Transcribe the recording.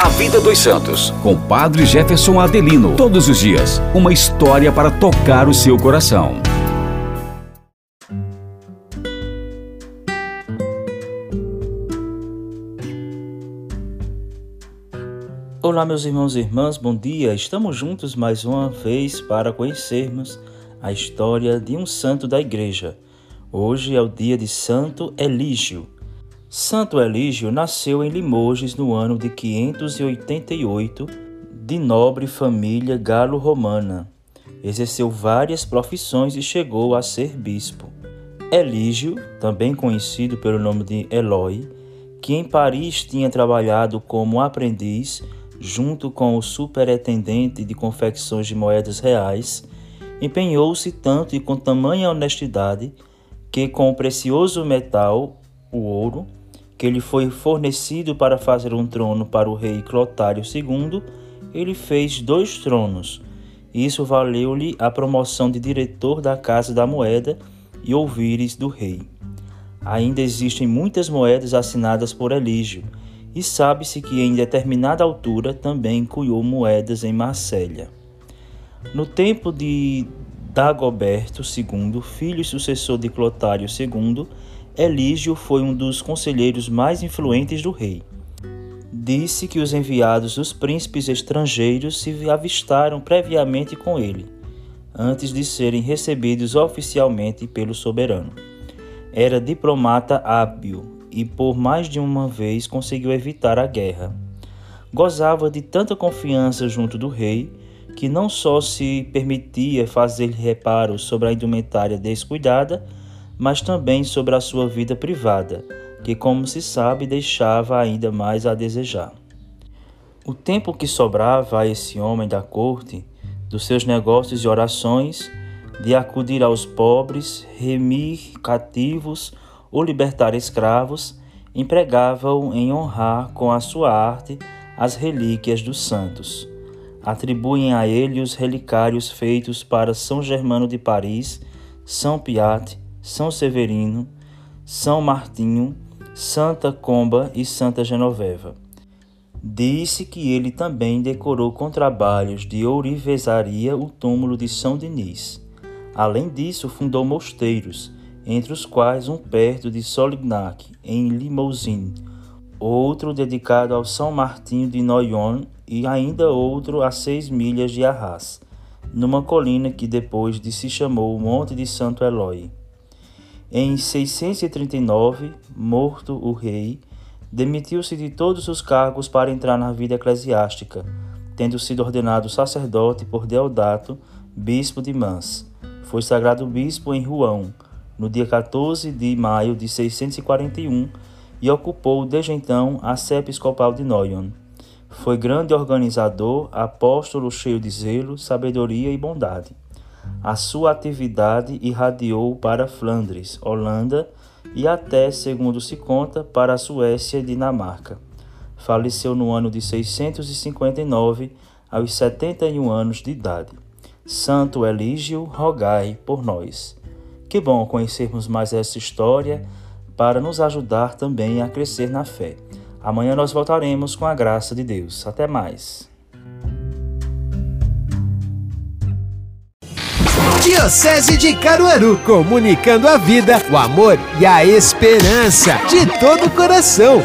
A Vida dos Santos, com Padre Jefferson Adelino. Todos os dias, uma história para tocar o seu coração. Olá, meus irmãos e irmãs, bom dia. Estamos juntos mais uma vez para conhecermos a história de um santo da Igreja. Hoje é o dia de Santo Elígio. Santo Elígio nasceu em Limoges no ano de 588, de nobre família galo-romana. Exerceu várias profissões e chegou a ser bispo. Elígio, também conhecido pelo nome de Eloy, que em Paris tinha trabalhado como aprendiz junto com o superintendente de confecções de moedas reais, empenhou-se tanto e com tamanha honestidade que, com o precioso metal, o ouro, que lhe foi fornecido para fazer um trono para o rei Clotário II, ele fez dois tronos. Isso valeu-lhe a promoção de diretor da Casa da Moeda e ouvires do rei. Ainda existem muitas moedas assinadas por Elígio, e sabe-se que em determinada altura também cunhou moedas em Marsella. No tempo de Dagoberto II, filho e sucessor de Clotário II, Elígio foi um dos conselheiros mais influentes do rei. Disse que os enviados dos príncipes estrangeiros se avistaram previamente com ele, antes de serem recebidos oficialmente pelo soberano. Era diplomata hábil e por mais de uma vez conseguiu evitar a guerra. Gozava de tanta confiança junto do rei que não só se permitia fazer reparos sobre a indumentária descuidada, mas também sobre a sua vida privada, que, como se sabe, deixava ainda mais a desejar. O tempo que sobrava a esse homem da corte, dos seus negócios e orações, de acudir aos pobres, remir cativos ou libertar escravos, empregava-o em honrar com a sua arte as relíquias dos santos. Atribuem a ele os relicários feitos para São Germano de Paris, São Piat, são Severino, São Martinho, Santa Comba e Santa Genoveva. Disse que ele também decorou com trabalhos de ourivesaria o túmulo de São Denis. Além disso, fundou mosteiros, entre os quais um perto de Solignac, em Limousin, outro dedicado ao São Martinho de Noyon e ainda outro a seis milhas de Arras, numa colina que depois de se chamou Monte de Santo Eloy. Em 639, morto o rei, demitiu-se de todos os cargos para entrar na vida eclesiástica, tendo sido ordenado sacerdote por Deodato, bispo de Mans. Foi sagrado bispo em Rouen, no dia 14 de maio de 641, e ocupou desde então a sé episcopal de Noyon. Foi grande organizador, apóstolo cheio de zelo, sabedoria e bondade. A sua atividade irradiou para Flandres, Holanda e até, segundo se conta, para a Suécia e Dinamarca. Faleceu no ano de 659, aos 71 anos de idade. Santo Elígio, rogai por nós. Que bom conhecermos mais essa história para nos ajudar também a crescer na fé. Amanhã nós voltaremos com a graça de Deus. Até mais. Diocese de Caruaru, comunicando a vida, o amor e a esperança de todo o coração.